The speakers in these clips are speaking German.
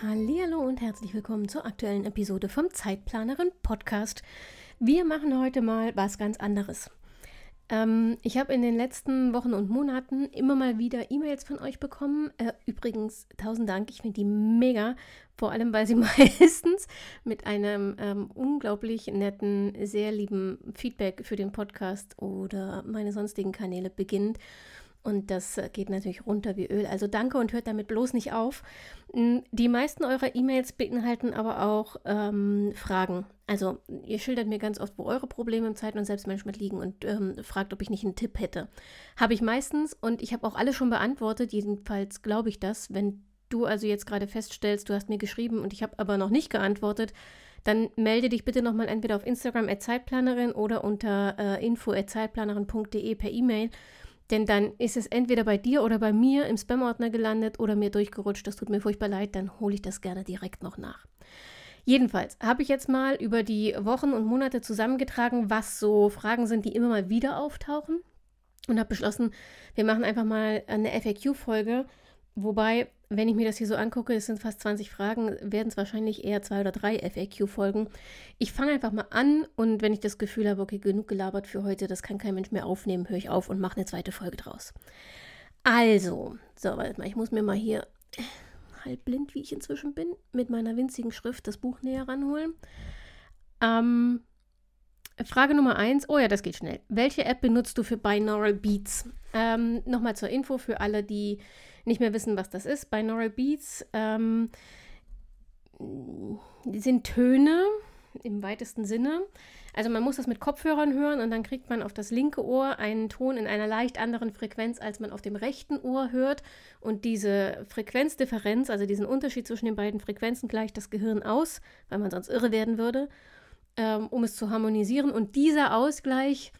Hallo und herzlich willkommen zur aktuellen Episode vom Zeitplanerin Podcast. Wir machen heute mal was ganz anderes. Ähm, ich habe in den letzten Wochen und Monaten immer mal wieder E-Mails von euch bekommen. Äh, übrigens, tausend Dank, ich finde die mega. Vor allem, weil sie meistens mit einem ähm, unglaublich netten, sehr lieben Feedback für den Podcast oder meine sonstigen Kanäle beginnt. Und das äh, geht natürlich runter wie Öl. Also danke und hört damit bloß nicht auf. Hm, die meisten eurer E-Mails beinhalten aber auch ähm, Fragen. Also ihr schildert mir ganz oft, wo eure Probleme im Zeit- und Selbstmanagement liegen und ähm, fragt, ob ich nicht einen Tipp hätte. Habe ich meistens und ich habe auch alle schon beantwortet. Jedenfalls glaube ich das. Wenn du also jetzt gerade feststellst, du hast mir geschrieben und ich habe aber noch nicht geantwortet, dann melde dich bitte nochmal entweder auf Instagram at Zeitplanerin oder unter äh, info at zeitplanerin.de per E-Mail denn dann ist es entweder bei dir oder bei mir im Spam-Ordner gelandet oder mir durchgerutscht. Das tut mir furchtbar leid, dann hole ich das gerne direkt noch nach. Jedenfalls habe ich jetzt mal über die Wochen und Monate zusammengetragen, was so Fragen sind, die immer mal wieder auftauchen. Und habe beschlossen, wir machen einfach mal eine FAQ-Folge Wobei, wenn ich mir das hier so angucke, es sind fast 20 Fragen, werden es wahrscheinlich eher zwei oder drei FAQ-Folgen. Ich fange einfach mal an und wenn ich das Gefühl habe, okay, genug gelabert für heute, das kann kein Mensch mehr aufnehmen, höre ich auf und mache eine zweite Folge draus. Also, so, warte mal, ich muss mir mal hier halb blind, wie ich inzwischen bin, mit meiner winzigen Schrift das Buch näher ranholen. Ähm, Frage Nummer eins. Oh ja, das geht schnell. Welche App benutzt du für Binaural Beats? Ähm, Nochmal zur Info für alle, die nicht mehr wissen, was das ist. Binaural Beats ähm, sind Töne im weitesten Sinne. Also man muss das mit Kopfhörern hören und dann kriegt man auf das linke Ohr einen Ton in einer leicht anderen Frequenz, als man auf dem rechten Ohr hört. Und diese Frequenzdifferenz, also diesen Unterschied zwischen den beiden Frequenzen, gleicht das Gehirn aus, weil man sonst irre werden würde, ähm, um es zu harmonisieren. Und dieser Ausgleich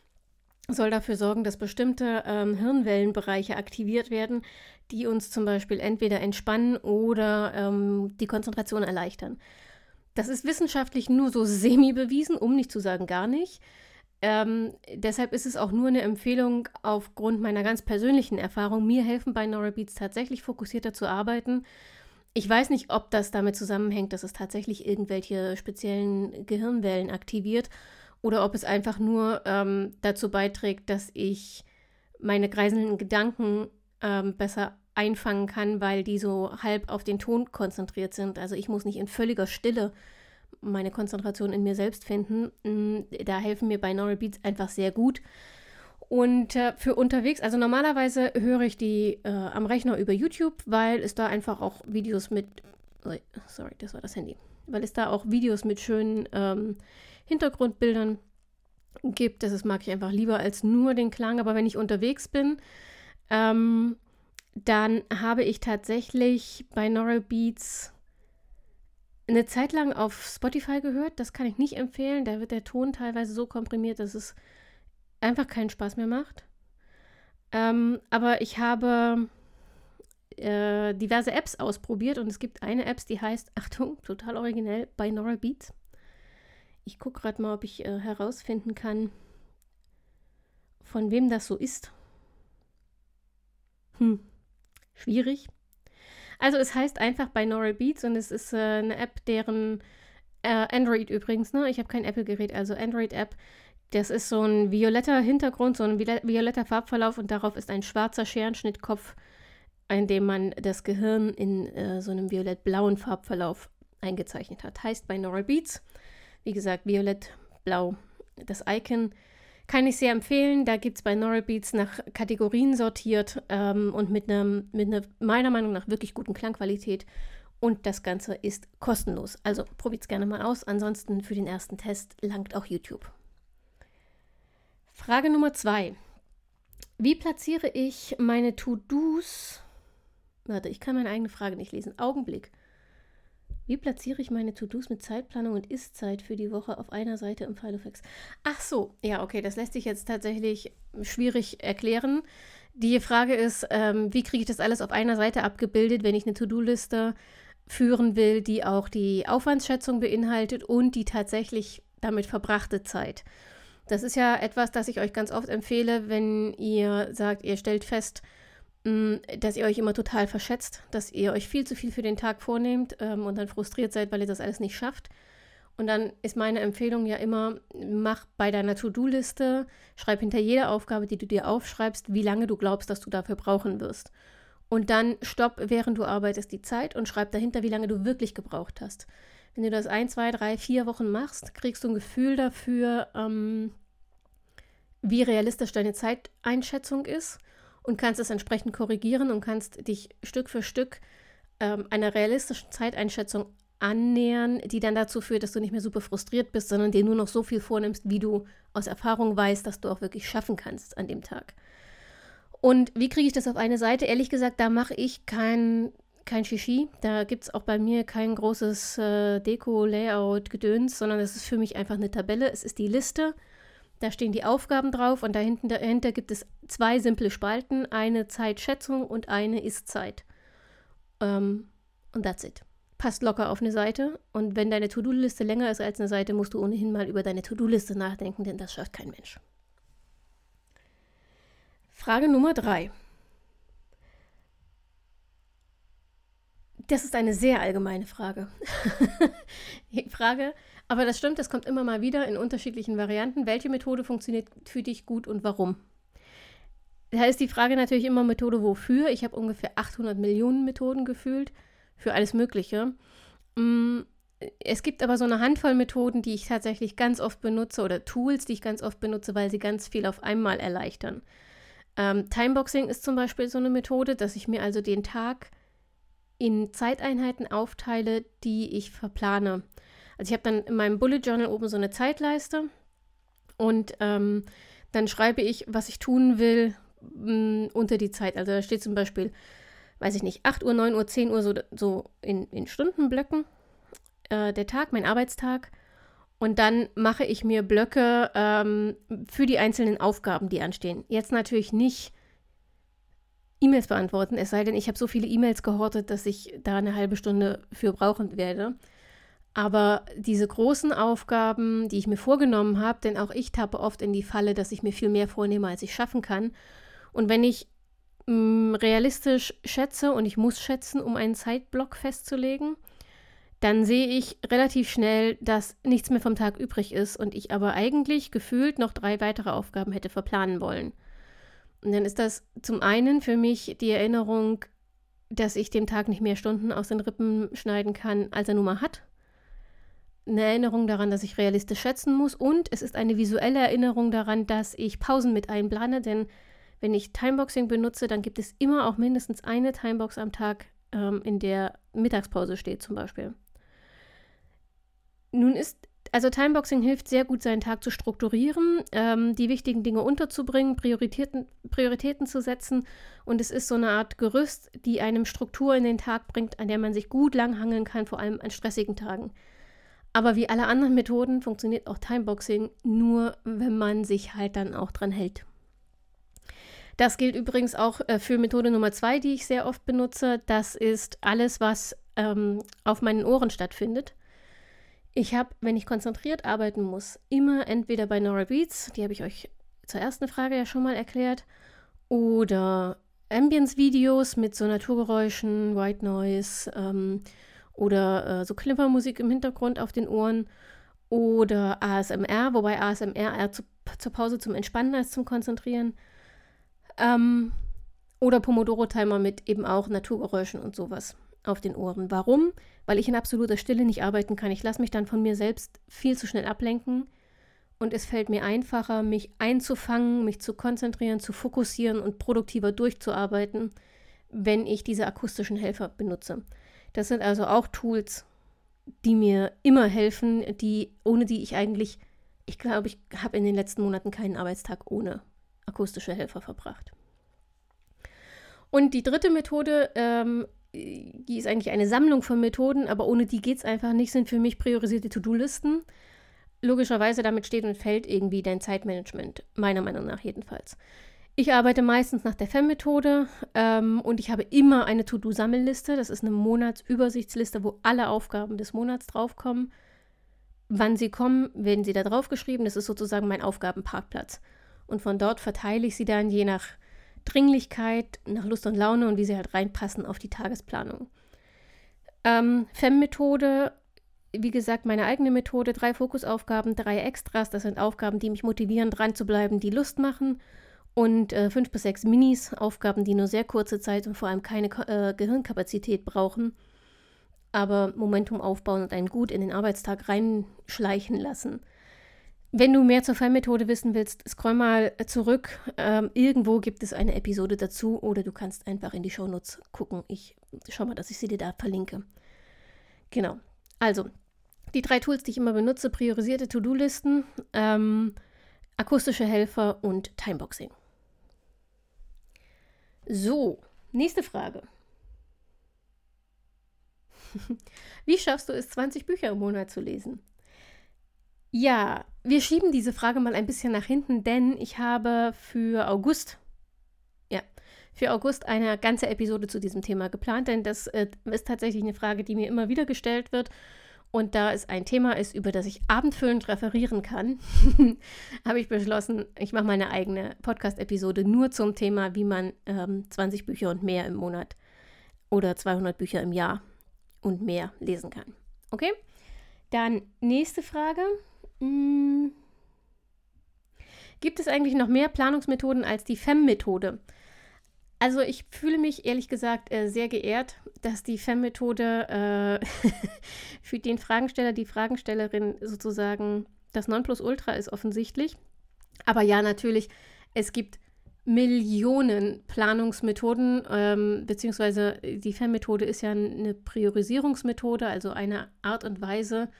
soll dafür sorgen, dass bestimmte ähm, Hirnwellenbereiche aktiviert werden, die uns zum Beispiel entweder entspannen oder ähm, die Konzentration erleichtern. Das ist wissenschaftlich nur so semi bewiesen, um nicht zu sagen gar nicht. Ähm, deshalb ist es auch nur eine Empfehlung aufgrund meiner ganz persönlichen Erfahrung. Mir helfen bei Neurobeats tatsächlich fokussierter zu arbeiten. Ich weiß nicht, ob das damit zusammenhängt, dass es tatsächlich irgendwelche speziellen Gehirnwellen aktiviert oder ob es einfach nur ähm, dazu beiträgt, dass ich meine kreiselnden Gedanken ähm, besser einfangen kann, weil die so halb auf den Ton konzentriert sind. Also ich muss nicht in völliger Stille meine Konzentration in mir selbst finden. Mm, da helfen mir Binaural Beats einfach sehr gut. Und äh, für unterwegs, also normalerweise höre ich die äh, am Rechner über YouTube, weil es da einfach auch Videos mit, sorry, das war das Handy, weil es da auch Videos mit schönen ähm, Hintergrundbildern gibt. Das mag ich einfach lieber als nur den Klang. Aber wenn ich unterwegs bin, ähm, dann habe ich tatsächlich Binaural Beats eine Zeit lang auf Spotify gehört. Das kann ich nicht empfehlen. Da wird der Ton teilweise so komprimiert, dass es einfach keinen Spaß mehr macht. Ähm, aber ich habe äh, diverse Apps ausprobiert und es gibt eine App, die heißt, Achtung, total originell, Binaural Beats. Ich gucke gerade mal, ob ich äh, herausfinden kann, von wem das so ist. Hm, schwierig. Also es heißt einfach Binaural Beats und es ist äh, eine App, deren äh, Android übrigens, ne? Ich habe kein Apple-Gerät, also Android-App. Das ist so ein violetter Hintergrund, so ein violetter Farbverlauf und darauf ist ein schwarzer Scherenschnittkopf, in dem man das Gehirn in äh, so einem violett-blauen Farbverlauf eingezeichnet hat. Heißt Binaural Beats. Wie gesagt, violett-blau. Das Icon kann ich sehr empfehlen. Da gibt es bei Beats nach Kategorien sortiert ähm, und mit einer mit ne, meiner Meinung nach wirklich guten Klangqualität. Und das Ganze ist kostenlos. Also probiert es gerne mal aus. Ansonsten für den ersten Test langt auch YouTube. Frage Nummer zwei. Wie platziere ich meine To-Dos? Warte, ich kann meine eigene Frage nicht lesen. Augenblick. Wie platziere ich meine To-Dos mit Zeitplanung und Ist-Zeit für die Woche auf einer Seite im Filofax? Ach so, ja, okay, das lässt sich jetzt tatsächlich schwierig erklären. Die Frage ist, ähm, wie kriege ich das alles auf einer Seite abgebildet, wenn ich eine To-Do-Liste führen will, die auch die Aufwandsschätzung beinhaltet und die tatsächlich damit verbrachte Zeit. Das ist ja etwas, das ich euch ganz oft empfehle, wenn ihr sagt, ihr stellt fest, dass ihr euch immer total verschätzt, dass ihr euch viel zu viel für den Tag vornehmt ähm, und dann frustriert seid, weil ihr das alles nicht schafft. Und dann ist meine Empfehlung ja immer, mach bei deiner To-Do-Liste, schreib hinter jeder Aufgabe, die du dir aufschreibst, wie lange du glaubst, dass du dafür brauchen wirst. Und dann stopp, während du arbeitest, die Zeit und schreib dahinter, wie lange du wirklich gebraucht hast. Wenn du das ein, zwei, drei, vier Wochen machst, kriegst du ein Gefühl dafür, ähm, wie realistisch deine Zeiteinschätzung ist und kannst es entsprechend korrigieren und kannst dich Stück für Stück ähm, einer realistischen Zeiteinschätzung annähern, die dann dazu führt, dass du nicht mehr super frustriert bist, sondern dir nur noch so viel vornimmst, wie du aus Erfahrung weißt, dass du auch wirklich schaffen kannst an dem Tag. Und wie kriege ich das auf eine Seite? Ehrlich gesagt, da mache ich kein, kein Shishi. Da gibt es auch bei mir kein großes äh, Deko-Layout-Gedöns, sondern das ist für mich einfach eine Tabelle. Es ist die Liste. Da stehen die Aufgaben drauf und dahinter, dahinter gibt es zwei simple Spalten: eine Zeitschätzung und eine Ist-Zeit. Ähm, und that's it. Passt locker auf eine Seite. Und wenn deine To-Do-Liste länger ist als eine Seite, musst du ohnehin mal über deine To-Do-Liste nachdenken, denn das schafft kein Mensch. Frage Nummer drei. Das ist eine sehr allgemeine Frage. Frage, aber das stimmt, das kommt immer mal wieder in unterschiedlichen Varianten. Welche Methode funktioniert für dich gut und warum? Da ist die Frage natürlich immer Methode wofür. Ich habe ungefähr 800 Millionen Methoden gefühlt für alles Mögliche. Mm, es gibt aber so eine Handvoll Methoden, die ich tatsächlich ganz oft benutze oder Tools, die ich ganz oft benutze, weil sie ganz viel auf einmal erleichtern. Ähm, Timeboxing ist zum Beispiel so eine Methode, dass ich mir also den Tag in Zeiteinheiten aufteile, die ich verplane. Also ich habe dann in meinem Bullet Journal oben so eine Zeitleiste und ähm, dann schreibe ich, was ich tun will mh, mm, unter die Zeit. Also da steht zum Beispiel, weiß ich nicht, 8 Uhr, 9 Uhr, 10 Uhr, so, so in, in Stundenblöcken äh, der Tag, mein Arbeitstag. Und dann mache ich mir Blöcke ähm, für die einzelnen Aufgaben, die anstehen. Jetzt natürlich nicht E-Mails beantworten, es sei denn, ich habe so viele E-Mails gehortet, dass ich da eine halbe Stunde für brauchen werde. Aber diese großen Aufgaben, die ich mir vorgenommen habe, denn auch ich tappe oft in die Falle, dass ich mir viel mehr vornehme, als ich schaffen kann. Und wenn ich mh, mm, realistisch schätze und ich muss schätzen, um einen Zeitblock festzulegen, dann sehe ich relativ schnell, dass nichts mehr vom Tag übrig ist und ich aber eigentlich gefühlt noch drei weitere Aufgaben hätte verplanen wollen. Und dann ist das zum einen für mich die Erinnerung, dass ich dem Tag nicht mehr Stunden aus den Rippen schneiden kann, als er nun mal hat. Eine Erinnerung daran, dass ich realistisch schätzen muss und es ist eine visuelle Erinnerung daran, dass ich Pausen mit einplane, denn wenn ich Timeboxing benutze, dann gibt es immer auch mindestens eine Timebox am Tag, ähm, in der Mittagspause steht zum Beispiel. Nun ist, also Timeboxing hilft sehr gut, seinen Tag zu strukturieren, ähm, die wichtigen Dinge unterzubringen, Prioritäten, Prioritäten zu setzen. Und es ist so eine Art Gerüst, die einem Struktur in den Tag bringt, an der man sich gut langhangeln kann, vor allem an stressigen Tagen. Aber wie alle anderen Methoden funktioniert auch Timeboxing nur, wenn man sich halt dann auch dran hält. Das gilt übrigens auch äh, für Methode Nummer zwei, die ich sehr oft benutze. Das ist alles, was ähm, auf meinen Ohren stattfindet. Ich habe, wenn ich konzentriert arbeiten muss, immer entweder bei Nora Beats, die habe ich euch zur ersten Frage ja schon mal erklärt, oder Ambience-Videos mit so Naturgeräuschen, White Noise ähm, oder äh, so Klimpermusik im Hintergrund auf den Ohren oder ASMR, wobei ASMR eher zu, zur Pause zum Entspannen als zum Konzentrieren. Ähm, oder Pomodoro-Timer mit eben auch Naturgeräuschen und sowas auf den Ohren. Warum? Weil ich in absoluter Stille nicht arbeiten kann. Ich lasse mich dann von mir selbst viel zu schnell ablenken und es fällt mir einfacher, mich einzufangen, mich zu konzentrieren, zu fokussieren und produktiver durchzuarbeiten, wenn ich diese akustischen Helfer benutze. Das sind also auch Tools, die mir immer helfen, die ohne die ich eigentlich, ich glaube, ich habe in den letzten Monaten keinen Arbeitstag ohne akustische Helfer verbracht. Und die dritte Methode ähm, die ist eigentlich eine Sammlung von Methoden, aber ohne die geht es einfach nicht, sind für mich priorisierte To-Do-Listen. Logischerweise damit steht und fällt irgendwie dein Zeitmanagement, meiner Meinung nach jedenfalls. Ich arbeite meistens nach der FEM-Methode ähm, und ich habe immer eine To-Do-Sammelliste. Das ist eine Monatsübersichtsliste, wo alle Aufgaben des Monats draufkommen. Wann sie kommen, werden sie da draufgeschrieben. Das ist sozusagen mein Aufgabenparkplatz. Und von dort verteile ich sie dann je nach Dringlichkeit, nach Lust und Laune und wie sie halt reinpassen auf die Tagesplanung. Ähm, FEM-Methode, wie gesagt, meine eigene Methode, drei Fokusaufgaben, drei Extras, das sind Aufgaben, die mich motivieren, dran zu bleiben, die Lust machen und äh, fünf bis sechs Minis, Aufgaben, die nur sehr kurze Zeit und vor allem keine äh, Gehirnkapazität brauchen, aber Momentum aufbauen und einen gut in den Arbeitstag reinschleichen lassen. Wenn du mehr zur Fallmethode wissen willst, scroll mal zurück. Ähm, irgendwo gibt es eine Episode dazu oder du kannst einfach in die Shownotes gucken. Ich schau mal, dass ich sie dir da verlinke. Genau. Also, die drei Tools, die ich immer benutze: priorisierte To-Do-Listen, ähm, akustische Helfer und Timeboxing. So, nächste Frage. Wie schaffst du es, 20 Bücher im Monat zu lesen? Ja, wir schieben diese Frage mal ein bisschen nach hinten, denn ich habe für August, ja, für August eine ganze Episode zu diesem Thema geplant, denn das äh, ist tatsächlich eine Frage, die mir immer wieder gestellt wird. Und da es ein Thema ist, über das ich abendfüllend referieren kann, habe ich beschlossen, ich mache meine eigene Podcast-Episode nur zum Thema, wie man ähm, 20 Bücher und mehr im Monat oder 200 Bücher im Jahr und mehr lesen kann. Okay? Dann nächste Frage. Hm. Gibt es eigentlich noch mehr Planungsmethoden als die FEM-Methode? Also ich fühle mich ehrlich gesagt äh, sehr geehrt, dass die FEM-Methode äh, für den Fragensteller, die Fragenstellerin sozusagen das Nonplusultra ist offensichtlich. Aber ja, natürlich, es gibt Millionen Planungsmethoden, ähm, beziehungsweise die FEM-Methode ist ja eine Priorisierungsmethode, also eine Art und Weise,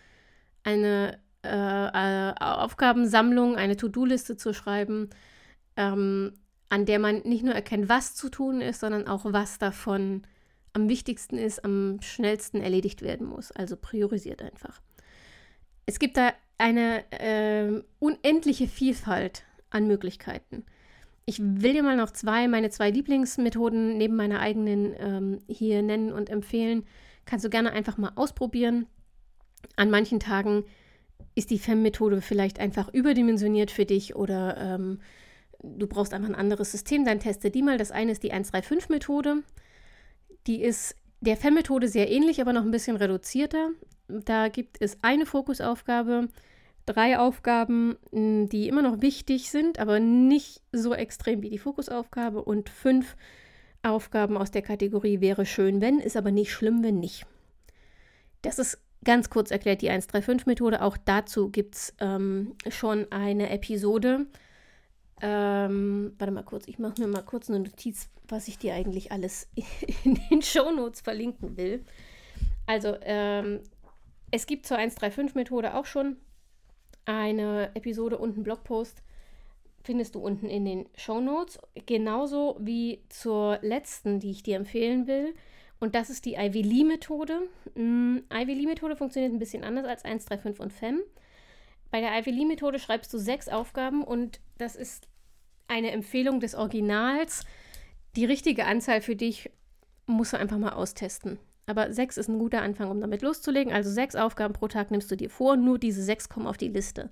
eine äh, äh, Aufgabensammlung, eine To-Do-Liste zu schreiben, ähm, an der man nicht nur erkennt, was zu tun ist, sondern auch, was davon am wichtigsten ist, am schnellsten erledigt werden muss. Also priorisiert einfach. Es gibt da eine äh, unendliche Vielfalt an Möglichkeiten. Ich will dir mal noch zwei, meine zwei Lieblingsmethoden neben meiner eigenen ähm, hier nennen und empfehlen. Kannst du gerne einfach mal ausprobieren. An manchen Tagen ist die FEM-Methode vielleicht einfach überdimensioniert für dich oder ähm, du brauchst einfach ein anderes System, dann teste die mal. Das eine ist die 135-Methode. Die ist der FEM-Methode sehr ähnlich, aber noch ein bisschen reduzierter. Da gibt es eine Fokusaufgabe, drei Aufgaben, die immer noch wichtig sind, aber nicht so extrem wie die Fokusaufgabe und fünf Aufgaben aus der Kategorie wäre schön, wenn, ist aber nicht schlimm, wenn nicht. Das ist Ganz kurz erklärt die 135-Methode. Auch dazu gibt es ähm, schon eine Episode. Ähm, warte mal kurz, ich mache mir mal kurz eine Notiz, was ich dir eigentlich alles in den Shownotes verlinken will. Also, ähm, es gibt zur 135-Methode auch schon eine Episode und einen Blogpost. Findest du unten in den Shownotes. Genauso wie zur letzten, die ich dir empfehlen will. Und das ist die Ivy Lee-Methode. Mm, Ivy Lee-Methode funktioniert ein bisschen anders als 1, 3, 5 und FEM. Bei der Ivy Lee-Methode schreibst du sechs Aufgaben und das ist eine Empfehlung des Originals. Die richtige Anzahl für dich musst du einfach mal austesten. Aber sechs ist ein guter Anfang, um damit loszulegen. Also sechs Aufgaben pro Tag nimmst du dir vor, nur diese sechs kommen auf die Liste.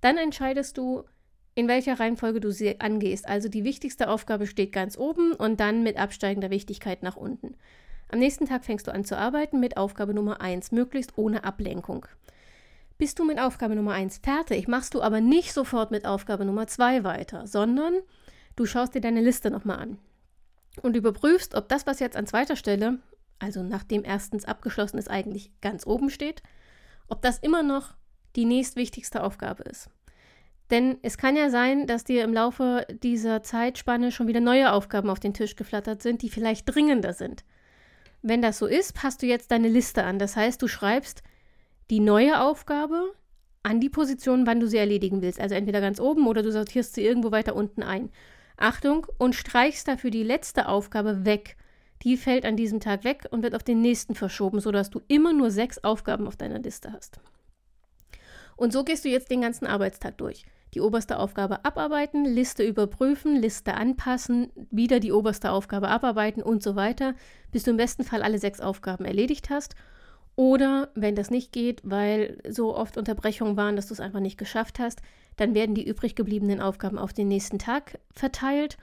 Dann entscheidest du, in welcher Reihenfolge du sie angehst. Also die wichtigste Aufgabe steht ganz oben und dann mit absteigender Wichtigkeit nach unten. Am nächsten Tag fängst du an zu arbeiten mit Aufgabe Nummer 1, möglichst ohne Ablenkung. Bist du mit Aufgabe Nummer 1 fertig, machst du aber nicht sofort mit Aufgabe Nummer 2 weiter, sondern du schaust dir deine Liste nochmal an und überprüfst, ob das, was jetzt an zweiter Stelle, also nachdem erstens abgeschlossen ist, eigentlich ganz oben steht, ob das immer noch die nächstwichtigste Aufgabe ist. Denn es kann ja sein, dass dir im Laufe dieser Zeitspanne schon wieder neue Aufgaben auf den Tisch geflattert sind, die vielleicht dringender sind. Wenn das so ist, passt du jetzt deine Liste an. Das heißt, du schreibst die neue Aufgabe an die Position, wann du sie erledigen willst. Also entweder ganz oben oder du sortierst sie irgendwo weiter unten ein. Achtung und streichst dafür die letzte Aufgabe weg, die fällt an diesem Tag weg und wird auf den nächsten verschoben, sodass du immer nur sechs Aufgaben auf deiner Liste hast. Und so gehst du jetzt den ganzen Arbeitstag durch. Die oberste Aufgabe abarbeiten, Liste überprüfen, Liste anpassen, wieder die oberste Aufgabe abarbeiten und so weiter, bis du im besten Fall alle sechs Aufgaben erledigt hast. Oder wenn das nicht geht, weil so oft Unterbrechungen waren, dass du es einfach nicht geschafft hast, dann werden die übrig gebliebenen Aufgaben auf den nächsten Tag verteilt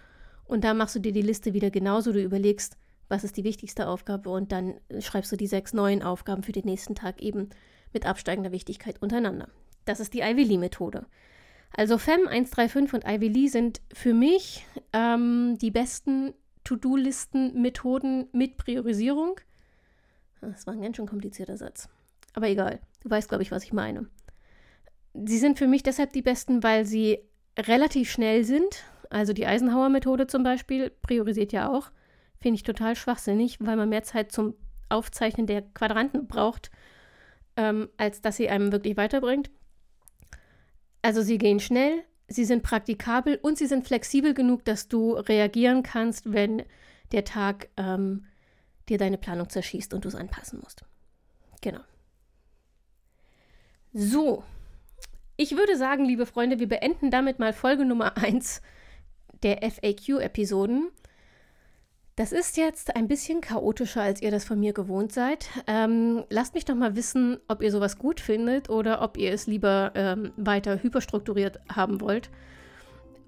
und da machst du dir die Liste wieder genauso. Du überlegst, was ist die wichtigste Aufgabe und dann schreibst du die sechs neuen Aufgaben für den nächsten Tag eben mit absteigender Wichtigkeit untereinander. Das ist die Ivy Lee Methode. Also FEM 135 und Ivy Lee sind für mich ähm, die besten To-Do-Listen-Methoden mit Priorisierung. Das war ein ganz schön komplizierter Satz. Aber egal, du weißt, glaube ich, was ich meine. Sie sind für mich deshalb die besten, weil sie relativ schnell sind. Also die Eisenhower-Methode zum Beispiel priorisiert ja auch. Finde ich total schwachsinnig, weil man mehr Zeit zum Aufzeichnen der Quadranten braucht, ähm, als dass sie einem wirklich weiterbringt. Also sie gehen schnell, sie sind praktikabel und sie sind flexibel genug, dass du reagieren kannst, wenn der Tag ähm, dir deine Planung zerschießt und du es anpassen musst. Genau. So, ich würde sagen, liebe Freunde, wir beenden damit mal Folge Nummer 1 der FAQ-Episoden. Das ist jetzt ein bisschen chaotischer, als ihr das von mir gewohnt seid. Ähm, lasst mich doch mal wissen, ob ihr sowas gut findet oder ob ihr es lieber ähm, weiter hyperstrukturiert haben wollt.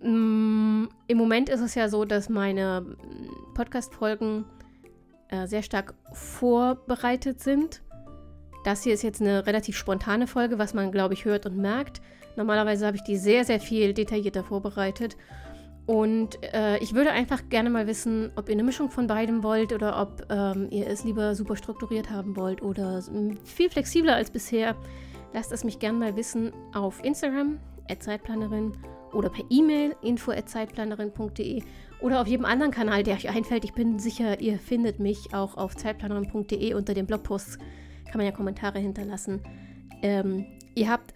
Mm, Im Moment ist es ja so, dass meine Podcast-Folgen äh, sehr stark vorbereitet sind. Das hier ist jetzt eine relativ spontane Folge, was man, glaube ich, hört und merkt. Normalerweise habe ich die sehr, sehr viel detaillierter vorbereitet. Und äh, ich würde einfach gerne mal wissen, ob ihr eine Mischung von beidem wollt oder ob ähm, ihr es lieber super strukturiert haben wollt oder viel flexibler als bisher. Lasst es mich gerne mal wissen auf Instagram, Zeitplanerin oder per E-Mail info@zeitplanerin.de oder auf jedem anderen Kanal, der euch einfällt. Ich bin sicher, ihr findet mich auch auf zeitplanerin.de unter den Blogposts. Kann man ja Kommentare hinterlassen. Ähm, ihr habt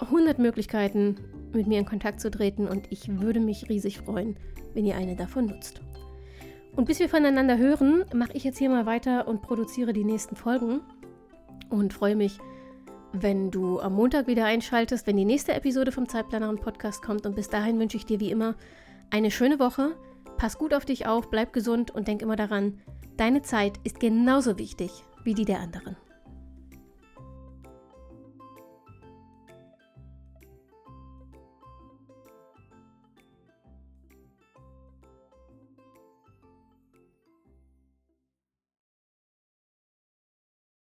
100 Möglichkeiten, mit mir in Kontakt zu treten und ich würde mich riesig freuen, wenn ihr eine davon nutzt. Und bis wir voneinander hören, mache ich jetzt hier mal weiter und produziere die nächsten Folgen und freue mich, wenn du am Montag wieder einschaltest, wenn die nächste Episode vom Zeitplanerin Podcast kommt. Und bis dahin wünsche ich dir wie immer eine schöne Woche. Pass gut auf dich auf, bleib gesund und denk immer daran, deine Zeit ist genauso wichtig wie die der anderen.